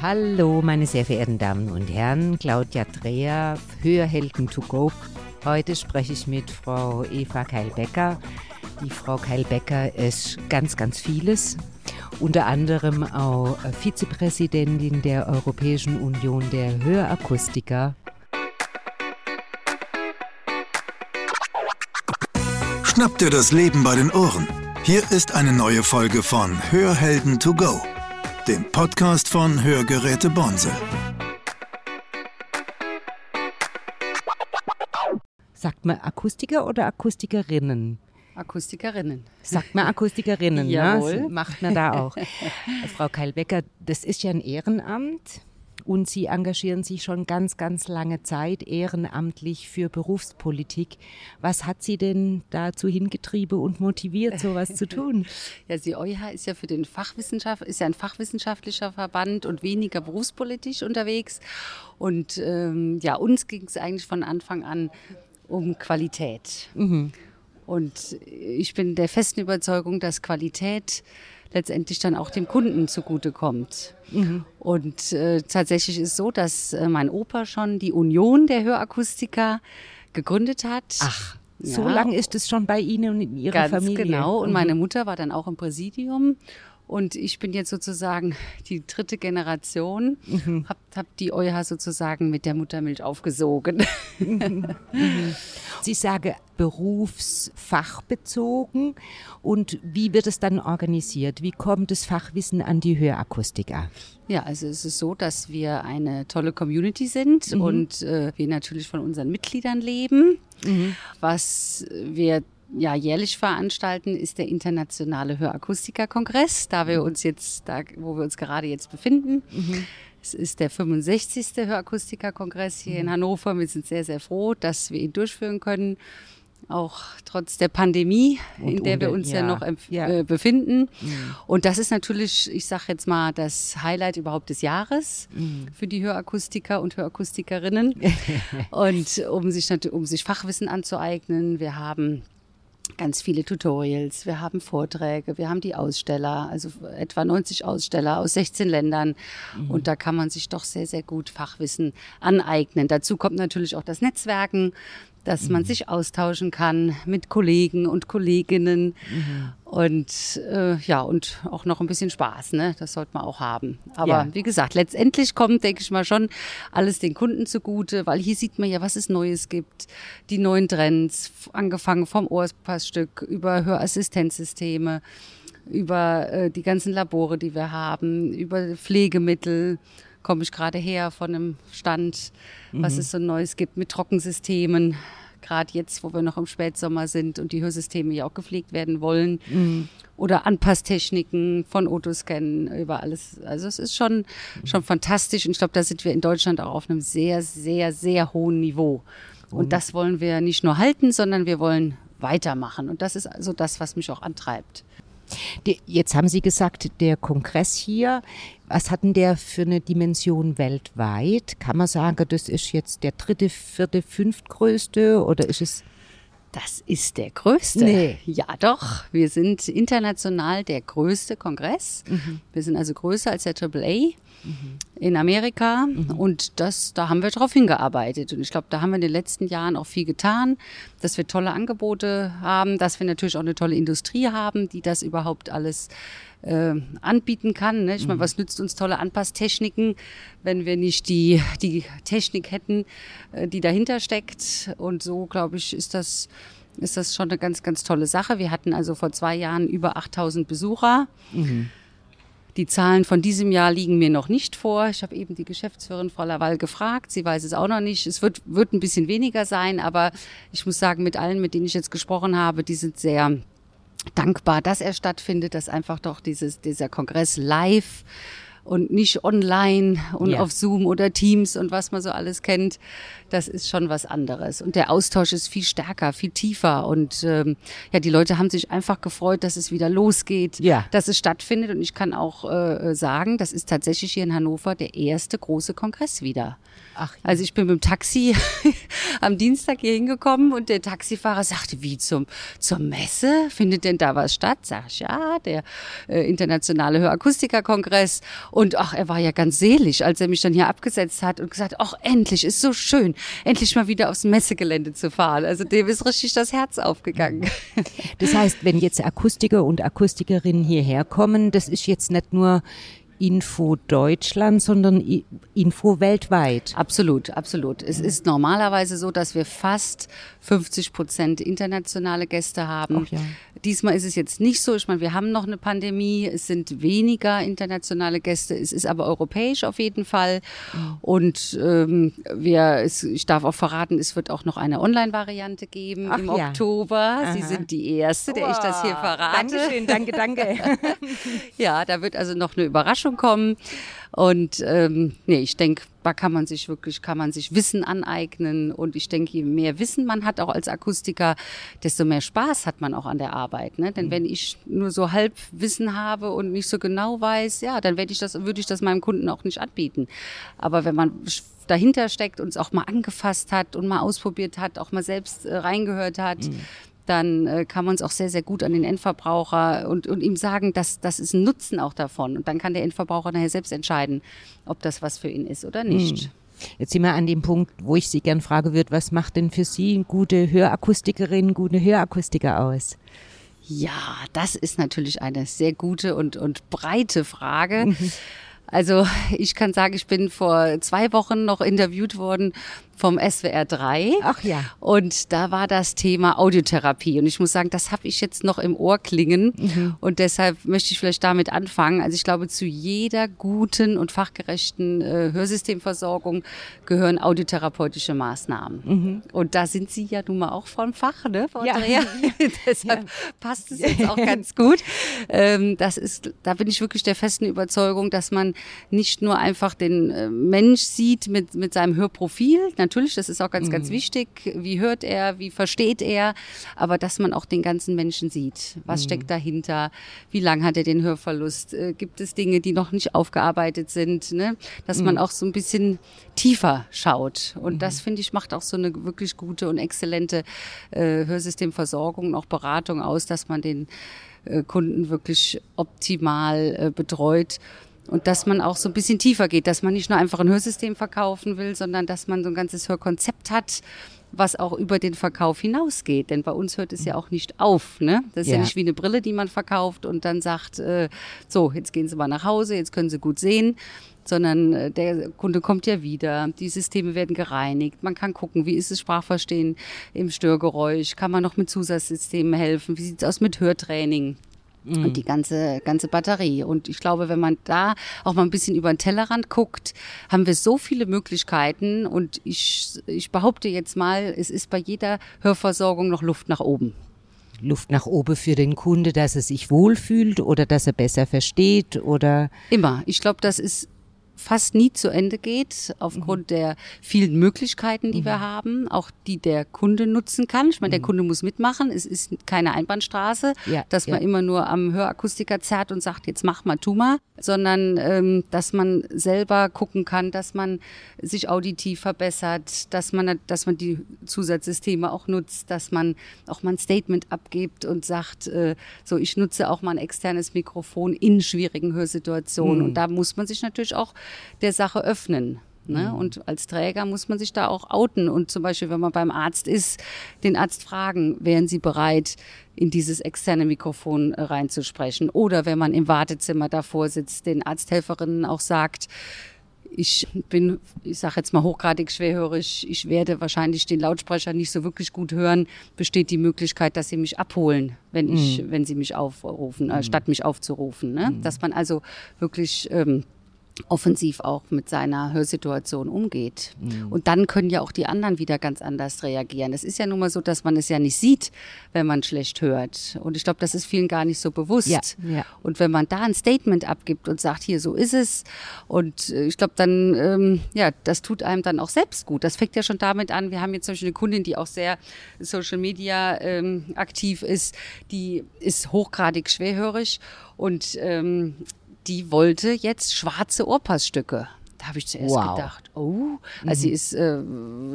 Hallo, meine sehr verehrten Damen und Herren, Claudia Dreher, Hörhelden to go. Heute spreche ich mit Frau Eva Keilbecker. Die Frau Keilbecker ist ganz, ganz vieles. Unter anderem auch Vizepräsidentin der Europäischen Union der Hörakustiker. Schnapp dir das Leben bei den Ohren. Hier ist eine neue Folge von Hörhelden to go dem Podcast von Hörgeräte Bonse. Sagt man Akustiker oder Akustikerinnen? Akustikerinnen. Sagt man Akustikerinnen, ne? Jawohl. Das macht man da auch. Frau Keilbecker, das ist ja ein Ehrenamt und Sie engagieren sich schon ganz, ganz lange Zeit ehrenamtlich für Berufspolitik. Was hat Sie denn dazu hingetrieben und motiviert, sowas zu tun? Ja, die EuH ist ja für den Fachwissenschaft, ist ja ein fachwissenschaftlicher Verband und weniger berufspolitisch unterwegs. Und ähm, ja, uns ging es eigentlich von Anfang an um Qualität. Mhm. Und ich bin der festen Überzeugung, dass Qualität letztendlich dann auch dem Kunden zugutekommt. Mhm. Und äh, tatsächlich ist es so, dass äh, mein Opa schon die Union der Hörakustiker gegründet hat. Ach, so Ja. lange ist es schon bei Ihnen und in Ihrer Ganz Familie. genau. Und Mhm. meine Mutter war dann auch im Präsidium. Und ich bin jetzt sozusagen die dritte Generation, Mhm. hab, hab die EuH sozusagen mit der Muttermilch aufgesogen. Sie sagen berufsfachbezogen. Und wie wird es dann organisiert? Wie kommt das Fachwissen an die Hörakustiker? Ja, also es ist so, dass wir eine tolle Community sind Mhm. und äh, wir natürlich von unseren Mitgliedern leben. Mhm. Was wir ja jährlich veranstalten, ist der internationale Hörakustiker-Kongress, da Mhm. wir uns jetzt, da wo wir uns gerade jetzt befinden. Es ist der 65. Hörakustiker-Kongress hier Mhm. in Hannover. Wir sind sehr, sehr froh, dass wir ihn durchführen können. Auch trotz der Pandemie, Und in der wir unter- uns ja, ja, noch ja. Äh, befinden. Und das ist natürlich, ich sage jetzt mal, das Highlight überhaupt des Jahres für die Hörakustiker und Hörakustikerinnen. und um sich, um sich Fachwissen anzueignen, wir haben ganz viele Tutorials, wir haben Vorträge, wir haben die Aussteller, also etwa 90 Aussteller aus 16 Ländern. Und da kann man sich doch sehr, sehr gut Fachwissen aneignen. Dazu kommt natürlich auch das Netzwerken, dass man sich austauschen kann mit Kollegen und Kolleginnen. Und äh, ja, und auch noch ein bisschen Spaß, ne? Das sollte man auch haben. Aber Ja. wie gesagt, letztendlich kommt, denke ich mal, schon alles den Kunden zugute, weil hier sieht man ja, was es Neues gibt. Die neuen Trends, angefangen vom Ohrpassstück über Hörassistenzsysteme, über äh, die ganzen Labore, die wir haben, über Pflegemittel. Komme ich gerade her von einem Stand, was es so Neues gibt mit Trockensystemen. Gerade jetzt, wo wir noch im Spätsommer sind und die Hörsysteme ja auch gepflegt werden wollen. Oder Anpasstechniken von Otoscan über alles. Also es ist schon, schon fantastisch. Und ich glaube, da sind wir in Deutschland auch auf einem sehr, sehr, sehr hohen Niveau. Und das wollen wir nicht nur halten, sondern wir wollen weitermachen. Und das ist also das, was mich auch antreibt. Die, jetzt haben Sie gesagt, der Kongress hier, was hat denn der für eine Dimension weltweit? Kann man sagen, das ist jetzt der dritte, vierte, fünftgrößte oder ist es Das ist der größte. Nee. Ja, doch. Wir sind international der größte Kongress. Wir sind also größer als der AAA in Amerika. Und das, da haben wir drauf hingearbeitet. Und ich glaube, da haben wir in den letzten Jahren auch viel getan, dass wir tolle Angebote haben, dass wir natürlich auch eine tolle Industrie haben, die das überhaupt alles äh, anbieten kann. Ne? Ich meine, was nützt uns tolle Anpasstechniken, wenn wir nicht die, die Technik hätten, äh, die dahinter steckt? Und so, glaube ich, ist das, ist das schon eine ganz, ganz tolle Sache. Wir hatten also vor zwei Jahren über 8000 Besucher. Die Zahlen von diesem Jahr liegen mir noch nicht vor. Ich habe eben die Geschäftsführerin Frau Laval gefragt. Sie weiß es auch noch nicht. Es wird, wird ein bisschen weniger sein, aber ich muss sagen, mit allen, mit denen ich jetzt gesprochen habe, die sind sehr dankbar, dass er stattfindet, dass einfach doch dieses, dieser Kongress live und nicht online und Ja. auf Zoom oder Teams und was man so alles kennt, das ist schon was anderes. Und der Austausch ist viel stärker, viel tiefer. Und ähm, ja, die Leute haben sich einfach gefreut, dass es wieder losgeht, Ja. dass es stattfindet. Und ich kann auch äh, sagen, das ist tatsächlich hier in Hannover der erste große Kongress wieder. Ach, Also ich bin mit dem Taxi am Dienstag hier hingekommen und der Taxifahrer sagte, wie zum, zur Messe? Findet denn da was statt? Sag ich, ja, der äh, internationale Hörakustiker-Kongress. Und ach, er war ja ganz selig, als er mich dann hier abgesetzt hat und gesagt, ach, endlich, ist so schön, endlich mal wieder aufs Messegelände zu fahren. Also dem ist richtig das Herz aufgegangen. Das heißt, wenn jetzt Akustiker und Akustikerinnen hierher kommen, das ist jetzt nicht nur Info Deutschland, sondern Info weltweit. Absolut, absolut. Es ist normalerweise so, dass wir fast 50 Prozent internationale Gäste haben. Ja. Diesmal ist es jetzt nicht so. Ich meine, wir haben noch eine Pandemie. Es sind weniger internationale Gäste. Es ist aber europäisch auf jeden Fall. Und ähm, wir, es, ich darf auch verraten, es wird auch noch eine Online-Variante geben Ach, im ja. Oktober. Aha. Sie sind die erste, der wow. ich das hier verrate. Dankeschön, danke, danke. ja, da wird also noch eine Überraschung kommen. Und ähm, nee, ich denke, da kann man sich wirklich, kann man sich Wissen aneignen. Und ich denke, je mehr Wissen man hat, auch als Akustiker, desto mehr Spaß hat man auch an der Arbeit. Ne? Denn mhm. wenn ich nur so halb Wissen habe und nicht so genau weiß, ja, dann werde ich das, würde ich das meinem Kunden auch nicht anbieten. Aber wenn man dahinter steckt und es auch mal angefasst hat und mal ausprobiert hat, auch mal selbst äh, reingehört hat, mhm dann äh, kann man es auch sehr, sehr gut an den Endverbraucher und, und ihm sagen, dass das ist ein Nutzen auch davon. Und dann kann der Endverbraucher nachher selbst entscheiden, ob das was für ihn ist oder nicht. Hm. Jetzt sind wir an dem Punkt, wo ich Sie gern fragen würde, was macht denn für Sie eine gute Hörakustikerin, gute Hörakustiker aus? Ja, das ist natürlich eine sehr gute und, und breite Frage. Mhm. Also ich kann sagen, ich bin vor zwei Wochen noch interviewt worden vom SWR 3. Ach ja. Und da war das Thema Audiotherapie. Und ich muss sagen, das habe ich jetzt noch im Ohr klingen. Mhm. Und deshalb möchte ich vielleicht damit anfangen. Also ich glaube, zu jeder guten und fachgerechten äh, Hörsystemversorgung gehören audiotherapeutische Maßnahmen. Mhm. Und da sind Sie ja nun mal auch vom Fach, ne, Frau ja. Andrea? deshalb ja. passt es jetzt auch ganz gut. Ähm, das ist, da bin ich wirklich der festen Überzeugung, dass man nicht nur einfach den äh, Mensch sieht mit, mit seinem Hörprofil, natürlich, das ist auch ganz, mhm. ganz wichtig. Wie hört er, wie versteht er, aber dass man auch den ganzen Menschen sieht. Was mhm. steckt dahinter? Wie lang hat er den Hörverlust? Äh, gibt es Dinge, die noch nicht aufgearbeitet sind? Ne? Dass mhm. man auch so ein bisschen tiefer schaut. Und mhm. das, finde ich, macht auch so eine wirklich gute und exzellente äh, Hörsystemversorgung und auch Beratung aus, dass man den äh, Kunden wirklich optimal äh, betreut und dass man auch so ein bisschen tiefer geht, dass man nicht nur einfach ein Hörsystem verkaufen will, sondern dass man so ein ganzes Hörkonzept hat, was auch über den Verkauf hinausgeht. Denn bei uns hört es ja auch nicht auf. Ne? Das ist ja. ja nicht wie eine Brille, die man verkauft und dann sagt, äh, so, jetzt gehen Sie mal nach Hause, jetzt können Sie gut sehen sondern äh, der Kunde kommt ja wieder, die Systeme werden gereinigt, man kann gucken, wie ist das Sprachverstehen im Störgeräusch, kann man noch mit Zusatzsystemen helfen, wie sieht es aus mit Hörtraining. Mhm. Und die ganze, ganze Batterie. Und ich glaube, wenn man da auch mal ein bisschen über den Tellerrand guckt, haben wir so viele Möglichkeiten. Und ich, ich behaupte jetzt mal, es ist bei jeder Hörversorgung noch Luft nach oben. Luft nach oben für den Kunde, dass er sich wohlfühlt oder dass er besser versteht oder? Immer. Ich glaube, das ist fast nie zu Ende geht, aufgrund mhm. der vielen Möglichkeiten, die mhm. wir haben, auch die der Kunde nutzen kann. Ich meine, der mhm. Kunde muss mitmachen. Es ist keine Einbahnstraße, ja, dass ja. man immer nur am Hörakustiker zerrt und sagt, jetzt mach mal, tu mal, sondern ähm, dass man selber gucken kann, dass man sich auditiv verbessert, dass man, dass man die Zusatzsysteme auch nutzt, dass man auch mal ein Statement abgibt und sagt, äh, so ich nutze auch mal ein externes Mikrofon in schwierigen Hörsituationen. Mhm. Und da muss man sich natürlich auch der Sache öffnen. Ne? Mhm. Und als Träger muss man sich da auch outen und zum Beispiel, wenn man beim Arzt ist, den Arzt fragen, wären Sie bereit, in dieses externe Mikrofon äh, reinzusprechen? Oder wenn man im Wartezimmer davor sitzt, den Arzthelferinnen auch sagt, ich bin, ich sage jetzt mal hochgradig schwerhörig, ich werde wahrscheinlich den Lautsprecher nicht so wirklich gut hören, besteht die Möglichkeit, dass sie mich abholen, wenn ich, mhm. wenn sie mich aufrufen, äh, statt mich aufzurufen. Ne? Mhm. Dass man also wirklich ähm, offensiv auch mit seiner Hörsituation umgeht. Mhm. Und dann können ja auch die anderen wieder ganz anders reagieren. Es ist ja nun mal so, dass man es ja nicht sieht, wenn man schlecht hört. Und ich glaube, das ist vielen gar nicht so bewusst. Ja, ja. Und wenn man da ein Statement abgibt und sagt, hier, so ist es. Und äh, ich glaube, dann, ähm, ja, das tut einem dann auch selbst gut. Das fängt ja schon damit an. Wir haben jetzt zum Beispiel eine Kundin, die auch sehr Social Media ähm, aktiv ist. Die ist hochgradig schwerhörig und ähm, die wollte jetzt schwarze Ohrpassstücke. Da habe ich zuerst wow. gedacht, oh, also mhm. sie ist, äh,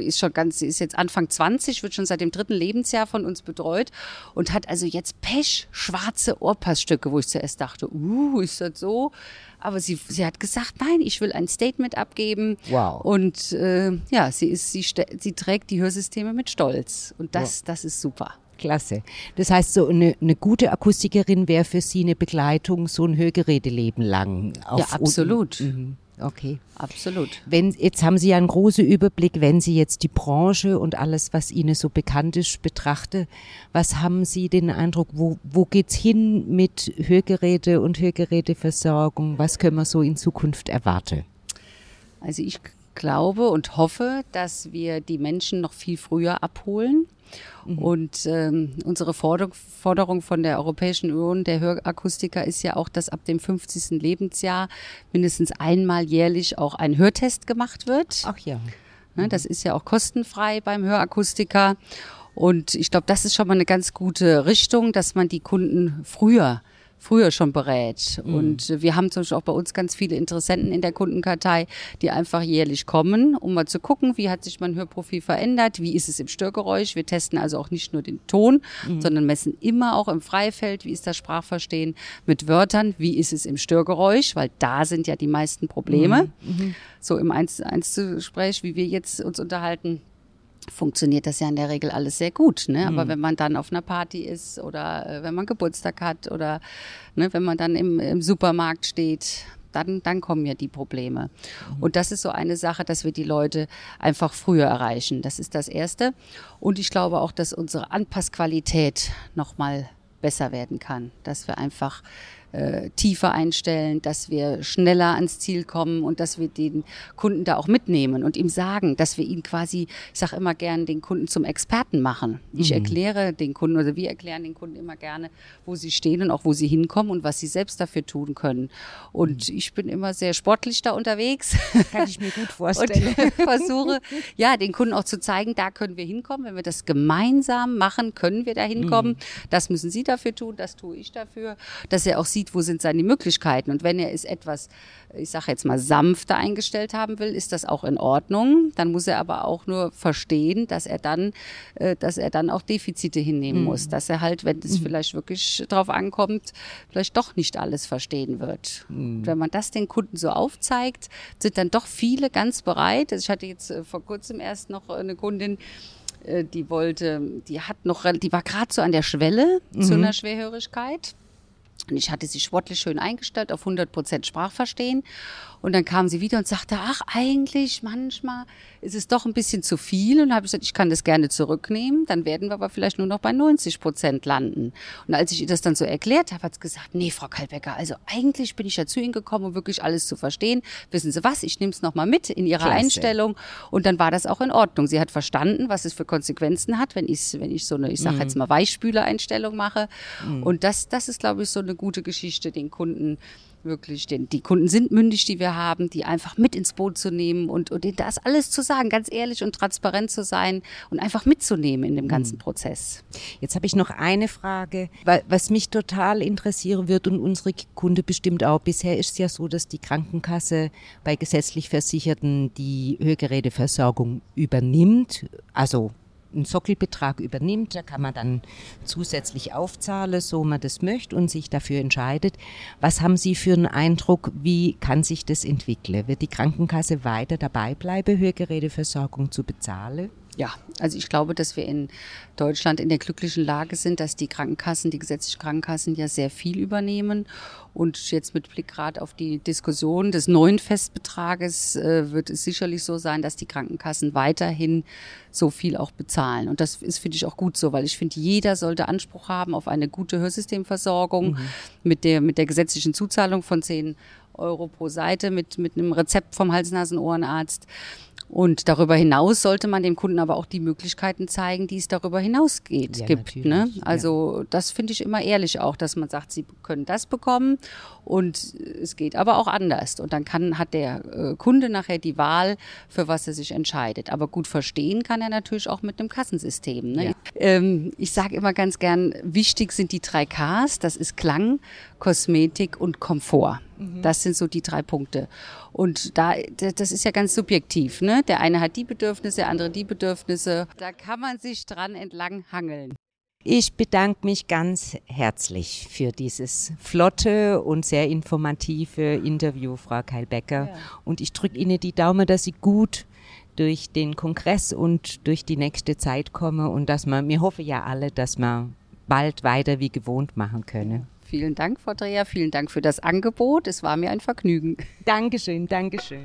ist schon ganz, sie ist jetzt Anfang 20, wird schon seit dem dritten Lebensjahr von uns betreut und hat also jetzt Pech schwarze Ohrpassstücke, wo ich zuerst dachte, uh, ist das so? Aber sie, sie hat gesagt, nein, ich will ein Statement abgeben. Wow. Und äh, ja, sie ist, sie, sie trägt die Hörsysteme mit Stolz. Und das, wow. das ist super. Klasse. Das heißt, so eine, eine gute Akustikerin wäre für Sie eine Begleitung, so ein Hörgeräteleben lang. ja, absolut. Mhm. Okay. Absolut. Wenn, jetzt haben Sie ja einen großen Überblick, wenn Sie jetzt die Branche und alles, was Ihnen so bekannt ist, betrachte. Was haben Sie den Eindruck, wo, wo geht's hin mit Hörgeräte und Hörgeräteversorgung? Was können wir so in Zukunft erwarten? Also ich glaube und hoffe, dass wir die Menschen noch viel früher abholen. Mhm. Und ähm, unsere Forderung, Forderung von der Europäischen Union der Hörakustiker ist ja auch, dass ab dem 50. Lebensjahr mindestens einmal jährlich auch ein Hörtest gemacht wird. Ach ja. Ne, das ist ja auch kostenfrei beim Hörakustiker. Und ich glaube, das ist schon mal eine ganz gute Richtung, dass man die Kunden früher früher schon berät. Mhm. Und wir haben zum Beispiel auch bei uns ganz viele Interessenten in der Kundenkartei, die einfach jährlich kommen, um mal zu gucken, wie hat sich mein Hörprofil verändert, wie ist es im Störgeräusch. Wir testen also auch nicht nur den Ton, mhm. sondern messen immer auch im Freifeld, wie ist das Sprachverstehen mit Wörtern, wie ist es im Störgeräusch, weil da sind ja die meisten Probleme. Mhm. mhm. So im Eins-zu-Gespräch, wie wir jetzt uns unterhalten, funktioniert das ja in der Regel alles sehr gut. Ne? Aber mhm. wenn man dann auf einer Party ist oder äh, wenn man Geburtstag hat oder ne, wenn man dann im, im Supermarkt steht, dann, dann kommen ja die Probleme. Mhm. Und das ist so eine Sache, dass wir die Leute einfach früher erreichen. Das ist das Erste. Und ich glaube auch, dass unsere Anpassqualität nochmal besser werden kann. Dass wir einfach äh, tiefer einstellen, dass wir schneller ans Ziel kommen und dass wir den Kunden da auch mitnehmen und ihm sagen, dass wir ihn quasi, ich sage immer gern, den Kunden zum Experten machen. Ich mhm. erkläre den Kunden oder wir erklären den Kunden immer gerne, wo sie stehen und auch wo sie hinkommen und was sie selbst dafür tun können. Und mhm. ich bin immer sehr sportlich da unterwegs. Kann ich mir gut vorstellen. Und versuche, ja, den Kunden auch zu zeigen, da können wir hinkommen. Wenn wir das gemeinsam machen, können wir da hinkommen. Mhm. Das müssen Sie dafür tun, das tue ich dafür, dass er auch sieht, sieht, wo sind seine Möglichkeiten. Und wenn er es etwas, ich sage jetzt mal, sanfter eingestellt haben will, ist das auch in Ordnung. Dann muss er aber auch nur verstehen, dass er dann, äh, dass er dann auch Defizite hinnehmen mhm. muss. Dass er halt, wenn es mhm. vielleicht wirklich drauf ankommt, vielleicht doch nicht alles verstehen wird. Mhm. Wenn man das den Kunden so aufzeigt, sind dann doch viele ganz bereit. Also ich hatte jetzt äh, vor kurzem erst noch eine Kundin, äh, die wollte, die hat noch, die war gerade so an der Schwelle mhm. zu einer Schwerhörigkeit. Und ich hatte sie sportlich schön eingestellt auf 100 Prozent Sprachverstehen. Und dann kam sie wieder und sagte, ach, eigentlich manchmal ist es doch ein bisschen zu viel. Und habe ich gesagt, ich kann das gerne zurücknehmen. Dann werden wir aber vielleicht nur noch bei 90 Prozent landen. Und als ich ihr das dann so erklärt habe, hat sie gesagt, nee, Frau Kalbecker, also eigentlich bin ich ja zu Ihnen gekommen, um wirklich alles zu verstehen. Wissen Sie was, ich nehme es nochmal mit in Ihre Klasse. Einstellung. Und dann war das auch in Ordnung. Sie hat verstanden, was es für Konsequenzen hat, wenn ich, wenn ich so eine, ich sage mhm. jetzt mal, Weichspüler-Einstellung mache. Mhm. Und das, das ist, glaube ich, so eine gute Geschichte, den Kunden wirklich, denn die Kunden sind mündig, die wir haben, die einfach mit ins Boot zu nehmen und, und das alles zu sagen, ganz ehrlich und transparent zu sein und einfach mitzunehmen in dem ganzen mhm. Prozess. Jetzt habe ich noch eine Frage, was mich total interessieren wird und unsere Kunde bestimmt auch. Bisher ist es ja so, dass die Krankenkasse bei gesetzlich Versicherten die Hörgeräteversorgung übernimmt, also einen Sockelbetrag übernimmt. Da kann man dann zusätzlich aufzahlen, so man das möchte und sich dafür entscheidet. Was haben Sie für einen Eindruck, wie kann sich das entwickeln? Wird die Krankenkasse weiter dabei bleiben, Hörgeräteversorgung zu bezahlen? Ja, also ich glaube, dass wir in Deutschland in der glücklichen Lage sind, dass die Krankenkassen, die gesetzlichen Krankenkassen ja sehr viel übernehmen. Und jetzt mit Blick gerade auf die Diskussion des neuen Festbetrages äh, wird es sicherlich so sein, dass die Krankenkassen weiterhin so viel auch bezahlen. Und das ist, finde ich, auch gut so, weil ich finde, jeder sollte Anspruch haben auf eine gute Hörsystemversorgung mhm. mit, der, mit der gesetzlichen Zuzahlung von 10 Euro pro Seite mit, mit einem Rezept vom Hals-Nasen-Ohrenarzt. Und darüber hinaus sollte man dem Kunden aber auch die Möglichkeiten zeigen, die es darüber hinaus geht, ja, gibt. Ne? Also ja. das finde ich immer ehrlich auch, dass man sagt, sie können das bekommen und es geht aber auch anders. Und dann kann, hat der äh, Kunde nachher die Wahl, für was er sich entscheidet. Aber gut verstehen kann er natürlich auch mit dem Kassensystem. Ne? Ja. Ähm, ich sage immer ganz gern, wichtig sind die drei Ks, das ist Klang, Kosmetik und Komfort. Mhm. Das sind so die drei Punkte. Und da, das ist ja ganz subjektiv, ne? Der eine hat die Bedürfnisse, der andere die Bedürfnisse. Da kann man sich dran entlang hangeln. Ich bedanke mich ganz herzlich für dieses flotte und sehr informative Interview, Frau Keilbecker. Ja. Und ich drücke Ihnen die Daumen, dass Sie gut durch den Kongress und durch die nächste Zeit kommen und dass man, wir hoffen ja alle, dass man bald weiter wie gewohnt machen können. Vielen Dank, Frau Dreher. Vielen Dank für das Angebot. Es war mir ein Vergnügen. Dankeschön, Dankeschön.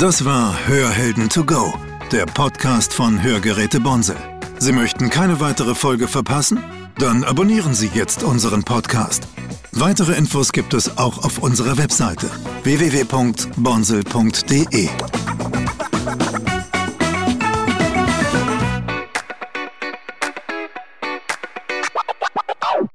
Das war Hörhelden to go der Podcast von Hörgeräte Bonsel. Sie möchten keine weitere Folge verpassen? Dann abonnieren Sie jetzt unseren Podcast. Weitere Infos gibt es auch auf unserer Webseite www.bonsel.de.